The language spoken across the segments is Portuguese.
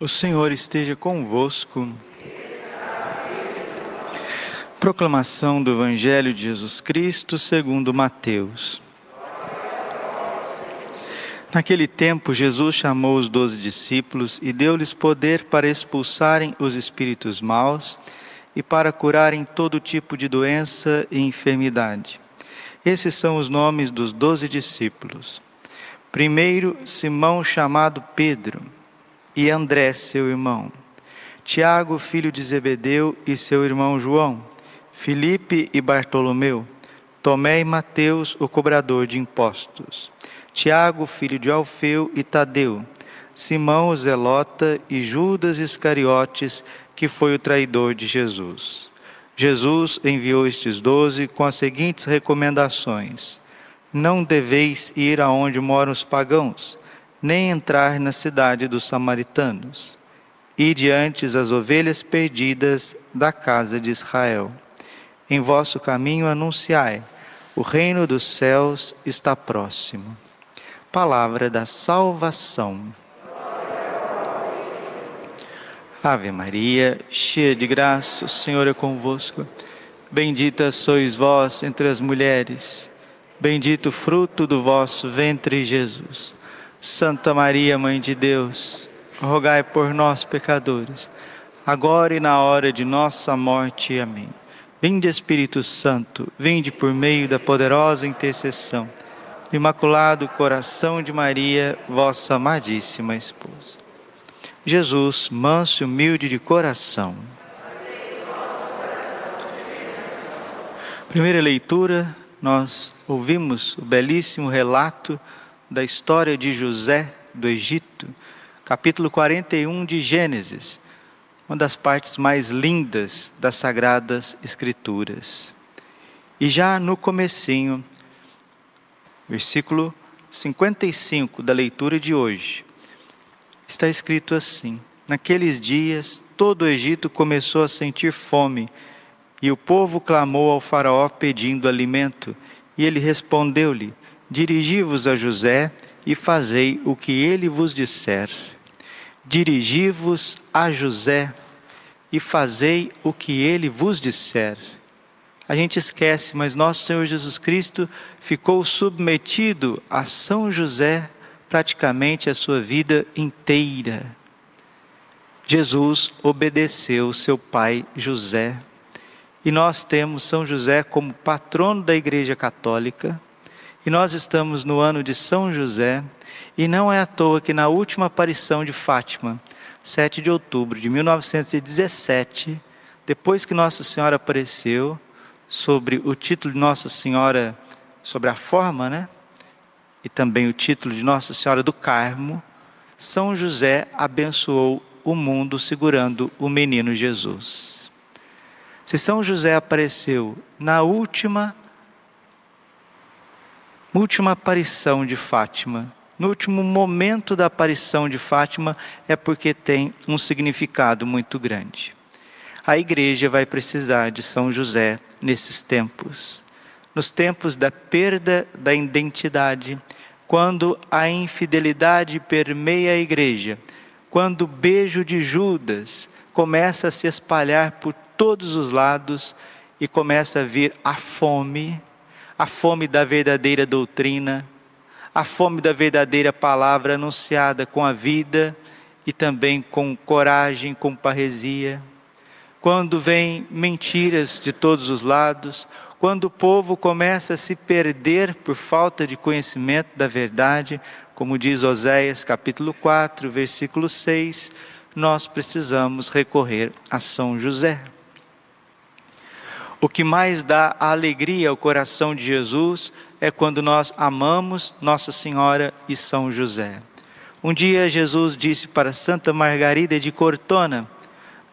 O Senhor esteja convosco. Proclamação do Evangelho de Jesus Cristo segundo Mateus. Naquele tempo, Jesus chamou os doze discípulos e deu-lhes poder para expulsarem os espíritos maus e para curarem todo tipo de doença e enfermidade. Esses são os nomes dos doze discípulos. Primeiro, Simão, chamado Pedro e André, seu irmão, Tiago, filho de Zebedeu, e seu irmão João, Filipe e Bartolomeu, Tomé e Mateus, o cobrador de impostos, Tiago, filho de Alfeu e Tadeu, Simão o Zelota e Judas Iscariotes, que foi o traidor de Jesus. Jesus enviou estes doze com as seguintes recomendações: Não deveis ir aonde moram os pagãos nem entrar na cidade dos samaritanos. E diante as ovelhas perdidas da casa de Israel. Em vosso caminho anunciai: o reino dos céus está próximo. Palavra da salvação. Ave Maria, cheia de graça, o Senhor é convosco. Bendita sois vós entre as mulheres, bendito o fruto do vosso ventre, Jesus. Santa Maria, Mãe de Deus, rogai por nós, pecadores, agora e na hora de nossa morte. Amém. Vinde, Espírito Santo, vinde por meio da poderosa intercessão do Imaculado Coração de Maria, vossa amadíssima esposa. Jesus, manso e humilde de coração. Primeira leitura, nós ouvimos o belíssimo relato da história de José do Egito, capítulo 41 de Gênesis, uma das partes mais lindas das sagradas escrituras. E já no comecinho, versículo 55 da leitura de hoje, está escrito assim: Naqueles dias, todo o Egito começou a sentir fome, e o povo clamou ao faraó pedindo alimento, e ele respondeu-lhe: Dirigi-vos a José e fazei o que ele vos disser. Dirigi-vos a José e fazei o que ele vos disser. A gente esquece, mas nosso Senhor Jesus Cristo ficou submetido a São José praticamente a sua vida inteira. Jesus obedeceu seu pai José. E nós temos São José como patrono da Igreja Católica e nós estamos no ano de São José, e não é à toa que na última aparição de Fátima, 7 de outubro de 1917, depois que Nossa Senhora apareceu, sobre o título de Nossa Senhora, sobre a forma, né? E também o título de Nossa Senhora do Carmo, São José abençoou o mundo segurando o menino Jesus. Se São José apareceu na última última aparição de Fátima, no último momento da aparição de Fátima, é porque tem um significado muito grande. A igreja vai precisar de São José nesses tempos. Nos tempos da perda da identidade, quando a infidelidade permeia a igreja, quando o beijo de Judas começa a se espalhar por todos os lados e começa a vir a fome, a fome da verdadeira doutrina, a fome da verdadeira palavra anunciada com a vida e também com coragem, com parresia. Quando vem mentiras de todos os lados, quando o povo começa a se perder por falta de conhecimento da verdade, como diz Oséias capítulo 4, versículo 6, nós precisamos recorrer a São José. O que mais dá alegria ao coração de Jesus é quando nós amamos Nossa Senhora e São José. Um dia Jesus disse para Santa Margarida de Cortona: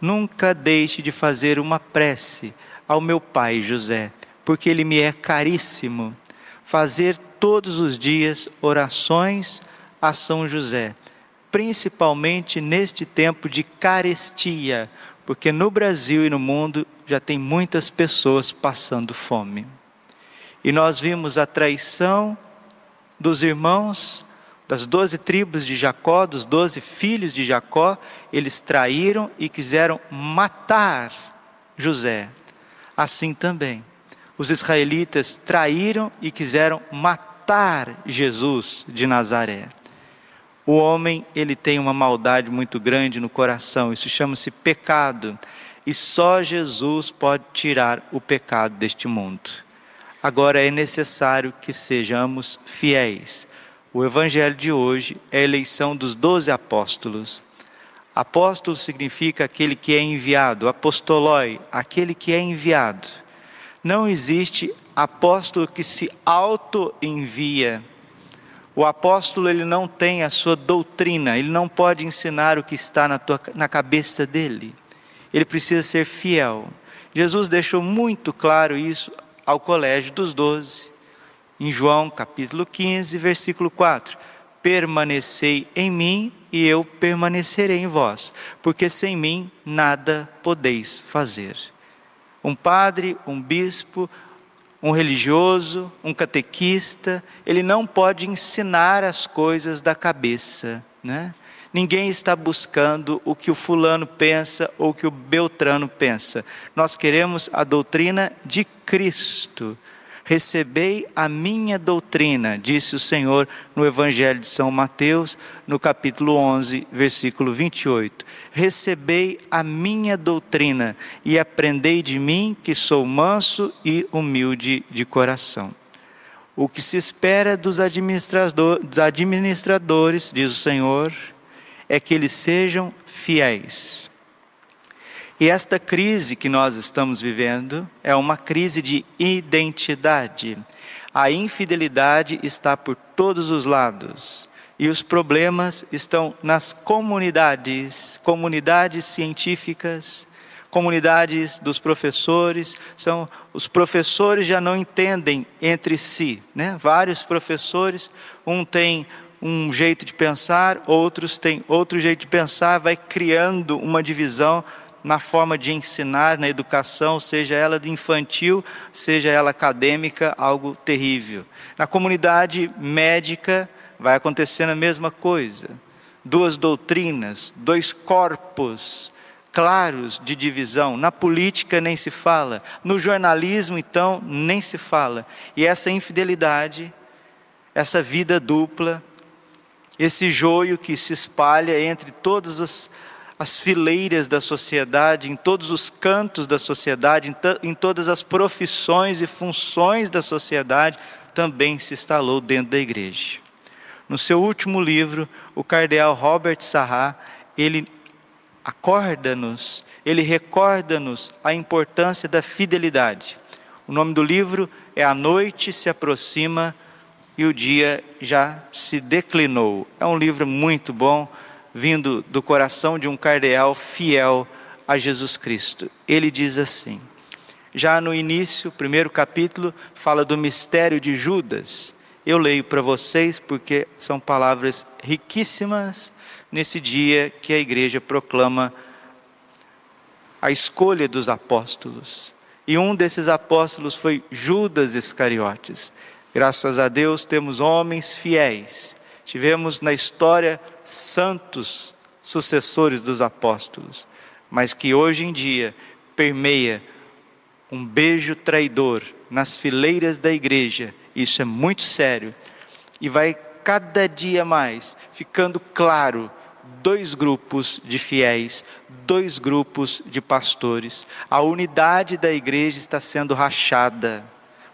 Nunca deixe de fazer uma prece ao meu pai José, porque ele me é caríssimo. Fazer todos os dias orações a São José, principalmente neste tempo de carestia, porque no Brasil e no mundo já tem muitas pessoas passando fome. E nós vimos a traição dos irmãos, das doze tribos de Jacó, dos doze filhos de Jacó, eles traíram e quiseram matar José. Assim também, os israelitas traíram e quiseram matar Jesus de Nazaré. O homem, ele tem uma maldade muito grande no coração, isso chama-se pecado, e só Jesus pode tirar o pecado deste mundo. Agora é necessário que sejamos fiéis o evangelho de hoje é a eleição dos doze apóstolos. Apóstolo significa aquele que é enviado, apostolói, aquele que é enviado. Não existe apóstolo que se auto-envia. O apóstolo ele não tem a sua doutrina, ele não pode ensinar o que está na, tua, na cabeça dele. Ele precisa ser fiel. Jesus deixou muito claro isso ao colégio dos doze em João capítulo 15, versículo 4: Permanecei em mim e eu permanecerei em vós, porque sem mim nada podeis fazer. Um padre, um bispo, um religioso, um catequista, ele não pode ensinar as coisas da cabeça, né? Ninguém está buscando o que o fulano pensa ou o que o Beltrano pensa. Nós queremos a doutrina de Cristo. Recebei a minha doutrina, disse o Senhor no Evangelho de São Mateus, no capítulo 11, versículo 28. Recebei a minha doutrina e aprendei de mim, que sou manso e humilde de coração. O que se espera dos administradores, diz o Senhor, é que eles sejam fiéis. E esta crise que nós estamos vivendo é uma crise de identidade. A infidelidade está por todos os lados. E os problemas estão nas comunidades, comunidades científicas, comunidades dos professores, são os professores já não entendem entre si, né? Vários professores, um tem um jeito de pensar, outros têm outro jeito de pensar, vai criando uma divisão na forma de ensinar, na educação, seja ela infantil, seja ela acadêmica, algo terrível. Na comunidade médica vai acontecendo a mesma coisa. Duas doutrinas, dois corpos claros de divisão. Na política nem se fala, no jornalismo então nem se fala. E essa infidelidade, essa vida dupla, esse joio que se espalha entre todas as as fileiras da sociedade, em todos os cantos da sociedade, em, em todas as profissões e funções da sociedade, também se instalou dentro da igreja. No seu último livro, o cardeal Robert Sarra, ele acorda-nos, ele recorda-nos a importância da fidelidade. O nome do livro é A Noite se Aproxima e o Dia já se Declinou. É um livro muito bom vindo do coração de um cardeal fiel a Jesus Cristo. Ele diz assim: já no início, primeiro capítulo, fala do mistério de Judas. Eu leio para vocês porque são palavras riquíssimas nesse dia que a igreja proclama a escolha dos apóstolos. E um desses apóstolos foi Judas Iscariotes. Graças a Deus temos homens fiéis. Tivemos na história santos sucessores dos apóstolos, mas que hoje em dia permeia um beijo traidor nas fileiras da igreja. Isso é muito sério e vai cada dia mais ficando claro dois grupos de fiéis, dois grupos de pastores. A unidade da igreja está sendo rachada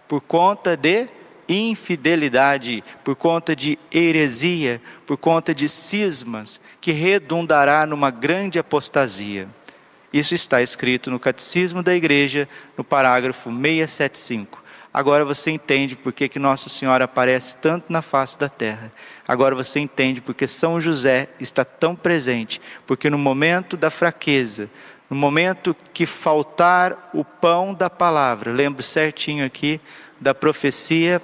por conta de infidelidade, por conta de heresia, por conta de cismas, que redundará numa grande apostasia. Isso está escrito no Catecismo da Igreja, no parágrafo 675. Agora você entende por que, que Nossa Senhora aparece tanto na face da terra. Agora você entende porque São José está tão presente. Porque no momento da fraqueza, no momento que faltar o pão da palavra, lembro certinho aqui da profecia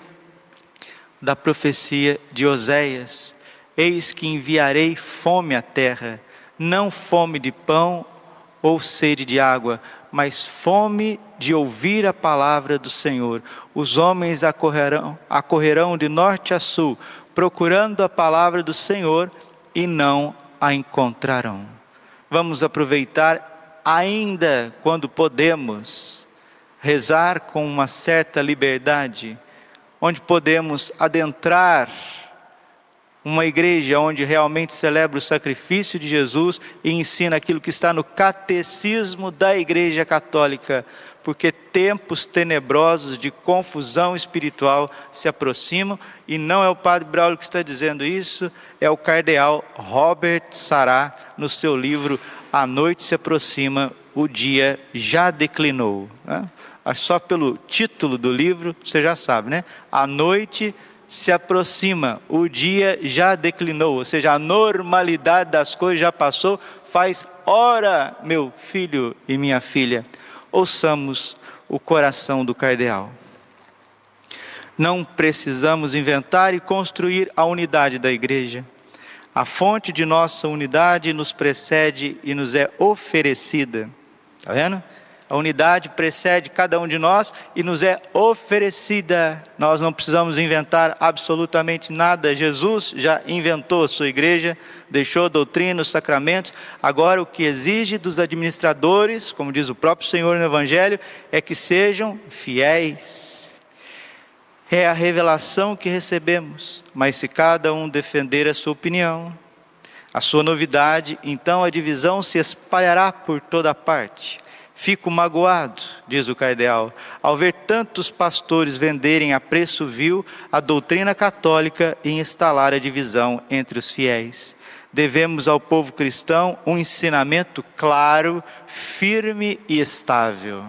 da profecia de Oséias: Eis que enviarei fome à terra, não fome de pão ou sede de água, mas fome de ouvir a palavra do Senhor. Os homens acorrerão, acorrerão de norte a sul, procurando a palavra do Senhor e não a encontrarão. Vamos aproveitar ainda quando podemos rezar com uma certa liberdade, onde podemos adentrar uma igreja onde realmente celebra o sacrifício de Jesus e ensina aquilo que está no catecismo da Igreja Católica, porque tempos tenebrosos de confusão espiritual se aproximam e não é o Padre Braulio que está dizendo isso, é o cardeal Robert Sará no seu livro A Noite se aproxima, o dia já declinou. Né? Só pelo título do livro você já sabe, né? A noite se aproxima, o dia já declinou, ou seja, a normalidade das coisas já passou, faz hora, meu filho e minha filha, ouçamos o coração do cardeal. Não precisamos inventar e construir a unidade da igreja. A fonte de nossa unidade nos precede e nos é oferecida. Está vendo? A unidade precede cada um de nós e nos é oferecida. Nós não precisamos inventar absolutamente nada. Jesus já inventou a sua igreja, deixou a doutrina, os sacramentos. Agora, o que exige dos administradores, como diz o próprio Senhor no Evangelho, é que sejam fiéis. É a revelação que recebemos. Mas se cada um defender a sua opinião, a sua novidade, então a divisão se espalhará por toda parte. Fico magoado, diz o cardeal, ao ver tantos pastores venderem a preço vil a doutrina católica e instalar a divisão entre os fiéis. Devemos ao povo cristão um ensinamento claro, firme e estável.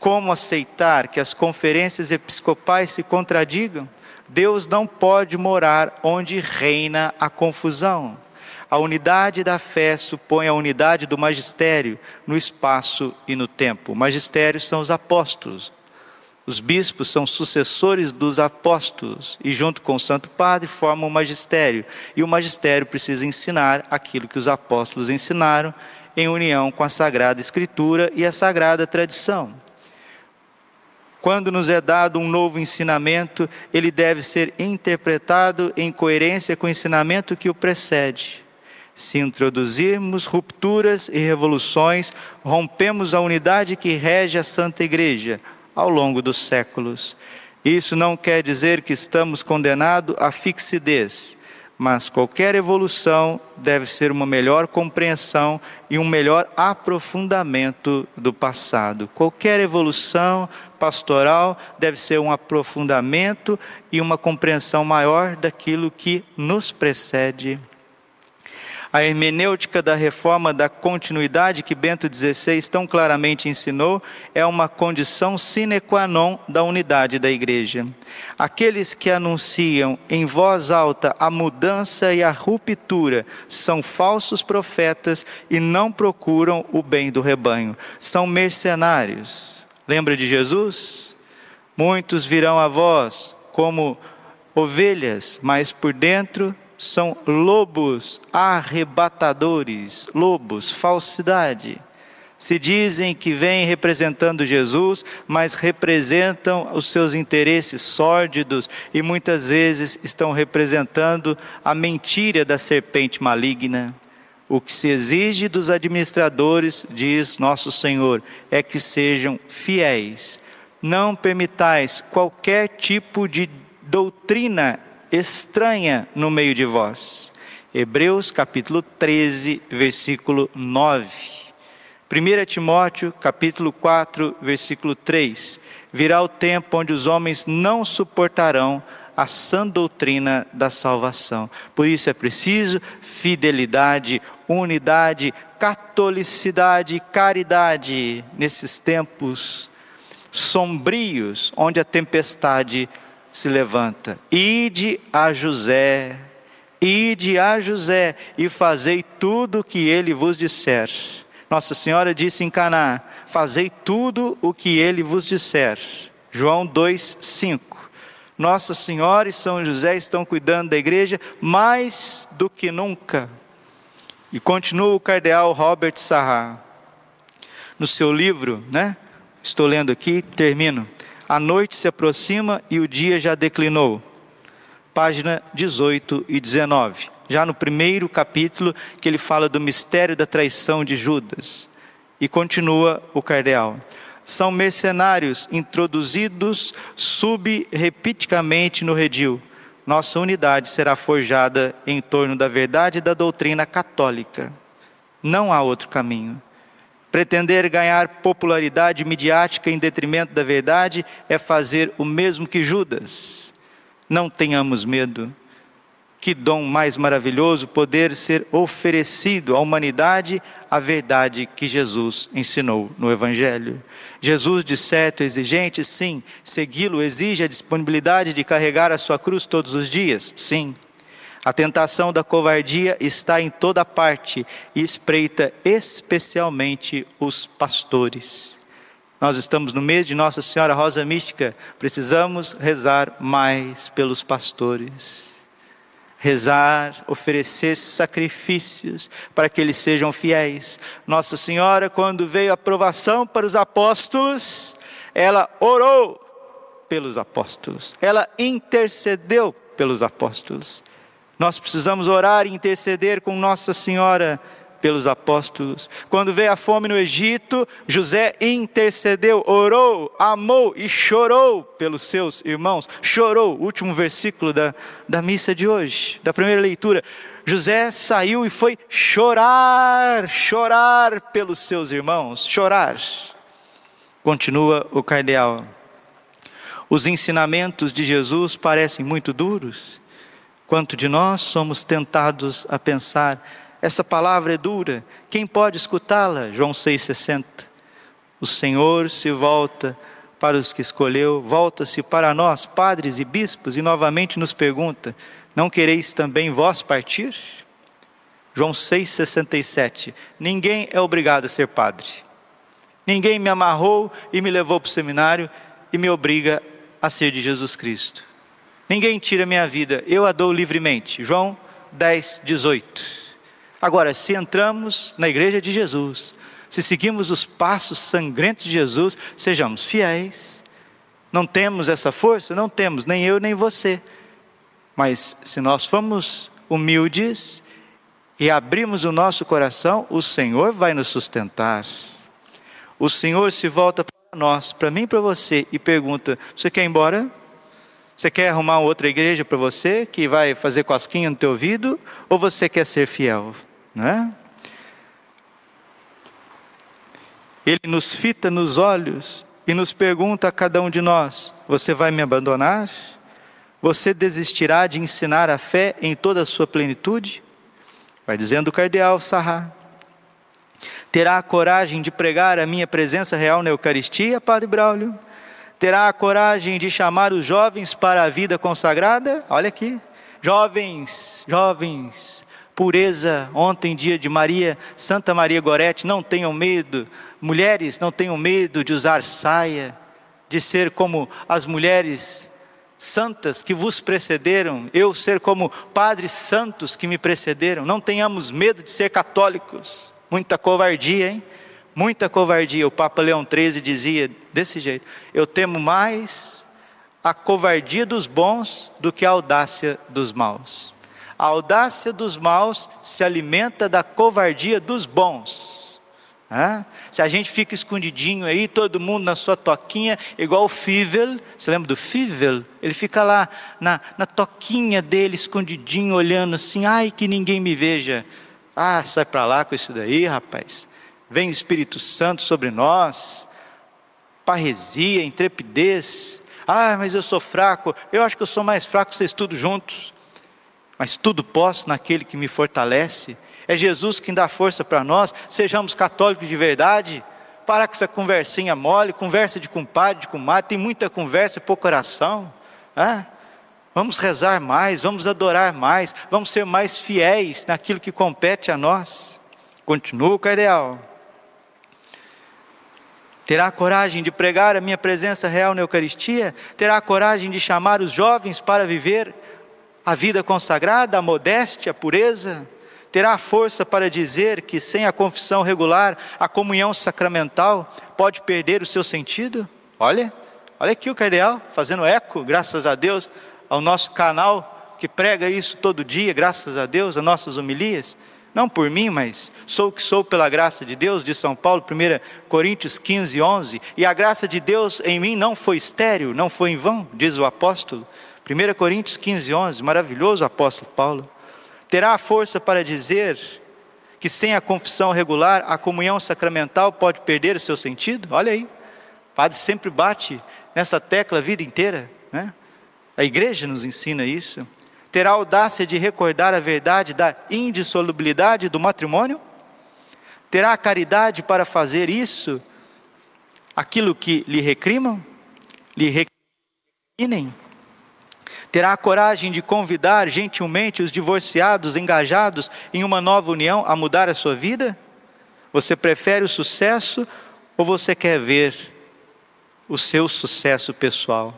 Como aceitar que as conferências episcopais se contradigam? Deus não pode morar onde reina a confusão. A unidade da fé supõe a unidade do magistério no espaço e no tempo. O magistério são os apóstolos. Os bispos são sucessores dos apóstolos e, junto com o Santo Padre, formam o magistério. E o magistério precisa ensinar aquilo que os apóstolos ensinaram em união com a Sagrada Escritura e a Sagrada Tradição. Quando nos é dado um novo ensinamento, ele deve ser interpretado em coerência com o ensinamento que o precede. Se introduzirmos rupturas e revoluções, rompemos a unidade que rege a Santa Igreja ao longo dos séculos. Isso não quer dizer que estamos condenados à fixidez, mas qualquer evolução deve ser uma melhor compreensão e um melhor aprofundamento do passado. Qualquer evolução pastoral deve ser um aprofundamento e uma compreensão maior daquilo que nos precede a hermenêutica da reforma da continuidade que Bento XVI tão claramente ensinou é uma condição sine qua non da unidade da igreja. Aqueles que anunciam em voz alta a mudança e a ruptura são falsos profetas e não procuram o bem do rebanho. São mercenários. Lembra de Jesus? Muitos virão a vós como ovelhas, mas por dentro são lobos arrebatadores, lobos, falsidade. Se dizem que vêm representando Jesus, mas representam os seus interesses sórdidos e muitas vezes estão representando a mentira da serpente maligna. O que se exige dos administradores, diz nosso Senhor, é que sejam fiéis. Não permitais qualquer tipo de doutrina estranha no meio de vós. Hebreus capítulo 13, versículo 9. 1 Timóteo capítulo 4, versículo 3. Virá o tempo onde os homens não suportarão a sã doutrina da salvação. Por isso é preciso fidelidade, unidade, catolicidade, caridade nesses tempos sombrios onde a tempestade se levanta: Ide a José, ide a José e fazei tudo o que ele vos disser. Nossa Senhora disse em Caná: Fazei tudo o que ele vos disser. João 2:5. Nossa Senhora e São José estão cuidando da igreja mais do que nunca. E continua o cardeal Robert Sarra no seu livro, né? Estou lendo aqui, termino. A noite se aproxima e o dia já declinou. página 18 e 19. Já no primeiro capítulo, que ele fala do mistério da traição de Judas. E continua o cardeal. São mercenários introduzidos subrepiticamente no redil. Nossa unidade será forjada em torno da verdade da doutrina católica. Não há outro caminho. Pretender ganhar popularidade midiática em detrimento da verdade é fazer o mesmo que Judas. Não tenhamos medo. Que dom mais maravilhoso poder ser oferecido à humanidade a verdade que Jesus ensinou no Evangelho. Jesus, de certo, exigente, sim. Segui-lo exige a disponibilidade de carregar a sua cruz todos os dias, sim. A tentação da covardia está em toda parte e espreita especialmente os pastores. Nós estamos no mês de Nossa Senhora Rosa Mística, precisamos rezar mais pelos pastores. Rezar, oferecer sacrifícios para que eles sejam fiéis. Nossa Senhora, quando veio a aprovação para os apóstolos, ela orou pelos apóstolos, ela intercedeu pelos apóstolos. Nós precisamos orar e interceder com Nossa Senhora pelos apóstolos. Quando veio a fome no Egito, José intercedeu, orou, amou e chorou pelos seus irmãos. Chorou, último versículo da, da missa de hoje, da primeira leitura. José saiu e foi chorar, chorar pelos seus irmãos, chorar. Continua o cardeal. Os ensinamentos de Jesus parecem muito duros Quanto de nós somos tentados a pensar, essa palavra é dura, quem pode escutá-la? João 6,60. O Senhor se volta para os que escolheu, volta-se para nós, padres e bispos, e novamente nos pergunta: Não quereis também vós partir? João 6,67. Ninguém é obrigado a ser padre. Ninguém me amarrou e me levou para o seminário e me obriga a ser de Jesus Cristo. Ninguém tira minha vida, eu a dou livremente. João 10, 18. Agora, se entramos na igreja de Jesus, se seguimos os passos sangrentos de Jesus, sejamos fiéis. Não temos essa força? Não temos, nem eu nem você. Mas se nós formos humildes e abrimos o nosso coração, o Senhor vai nos sustentar. O Senhor se volta para nós, para mim e para você, e pergunta: Você quer ir embora? Você quer arrumar outra igreja para você que vai fazer cosquinha no teu ouvido ou você quer ser fiel, não é? Ele nos fita nos olhos e nos pergunta a cada um de nós: Você vai me abandonar? Você desistirá de ensinar a fé em toda a sua plenitude? Vai dizendo o cardeal Sarra. Terá a coragem de pregar a minha presença real na Eucaristia, Padre Braulio? Terá a coragem de chamar os jovens para a vida consagrada? Olha aqui, jovens, jovens, pureza, ontem dia de Maria, Santa Maria Gorete, não tenham medo, mulheres, não tenham medo de usar saia, de ser como as mulheres santas que vos precederam, eu ser como padres santos que me precederam, não tenhamos medo de ser católicos, muita covardia, hein? Muita covardia. O Papa Leão XIII dizia desse jeito: Eu temo mais a covardia dos bons do que a audácia dos maus. A audácia dos maus se alimenta da covardia dos bons. Se a gente fica escondidinho aí, todo mundo na sua toquinha, igual o Fivel, você lembra do Fivel? Ele fica lá na, na toquinha dele, escondidinho, olhando assim, ai que ninguém me veja. Ah, sai para lá com isso daí, rapaz vem o Espírito Santo sobre nós, parresia, intrepidez. Ah, mas eu sou fraco. Eu acho que eu sou mais fraco vocês todos juntos. Mas tudo posso naquele que me fortalece. É Jesus quem dá força para nós. Sejamos católicos de verdade. Para com essa conversinha mole, conversa de compadre, de comadre. Tem muita conversa, pouco coração. Ah, vamos rezar mais, vamos adorar mais, vamos ser mais fiéis naquilo que compete a nós. Continua o cardeal Terá coragem de pregar a minha presença real na Eucaristia? Terá coragem de chamar os jovens para viver a vida consagrada, a modéstia, a pureza? Terá força para dizer que sem a confissão regular, a comunhão sacramental pode perder o seu sentido? Olha, olha aqui o cardeal fazendo eco, graças a Deus, ao nosso canal que prega isso todo dia, graças a Deus, as nossas homilias. Não por mim, mas sou o que sou pela graça de Deus, de São Paulo, 1 Coríntios 15, 11. E a graça de Deus em mim não foi estéril, não foi em vão, diz o apóstolo. 1 Coríntios 15, 11, maravilhoso apóstolo Paulo. Terá a força para dizer que sem a confissão regular, a comunhão sacramental pode perder o seu sentido? Olha aí, o padre sempre bate nessa tecla a vida inteira, né? A igreja nos ensina isso. Terá audácia de recordar a verdade da indissolubilidade do matrimônio? Terá a caridade para fazer isso? Aquilo que lhe recrimam? Lhe recriminem? Terá a coragem de convidar gentilmente os divorciados engajados em uma nova união a mudar a sua vida? Você prefere o sucesso ou você quer ver o seu sucesso pessoal?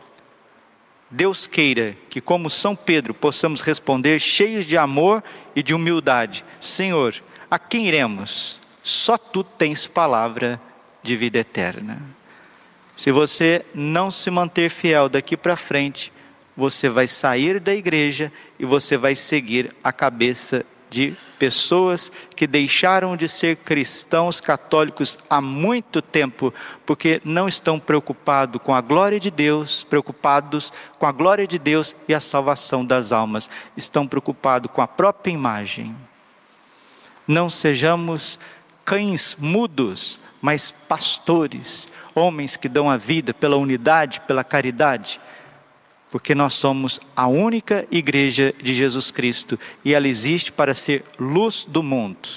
Deus queira que, como São Pedro, possamos responder cheios de amor e de humildade: Senhor, a quem iremos? Só tu tens palavra de vida eterna. Se você não se manter fiel daqui para frente, você vai sair da igreja e você vai seguir a cabeça de pessoas que deixaram de ser cristãos católicos há muito tempo, porque não estão preocupados com a glória de Deus, preocupados com a glória de Deus e a salvação das almas, estão preocupados com a própria imagem. Não sejamos cães mudos, mas pastores, homens que dão a vida pela unidade, pela caridade porque nós somos a única igreja de Jesus Cristo e ela existe para ser luz do mundo,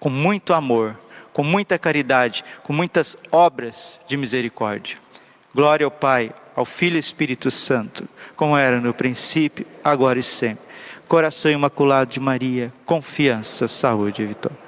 com muito amor, com muita caridade, com muitas obras de misericórdia. Glória ao Pai, ao Filho e Espírito Santo, como era no princípio, agora e sempre. Coração imaculado de Maria, confiança, saúde e vitória.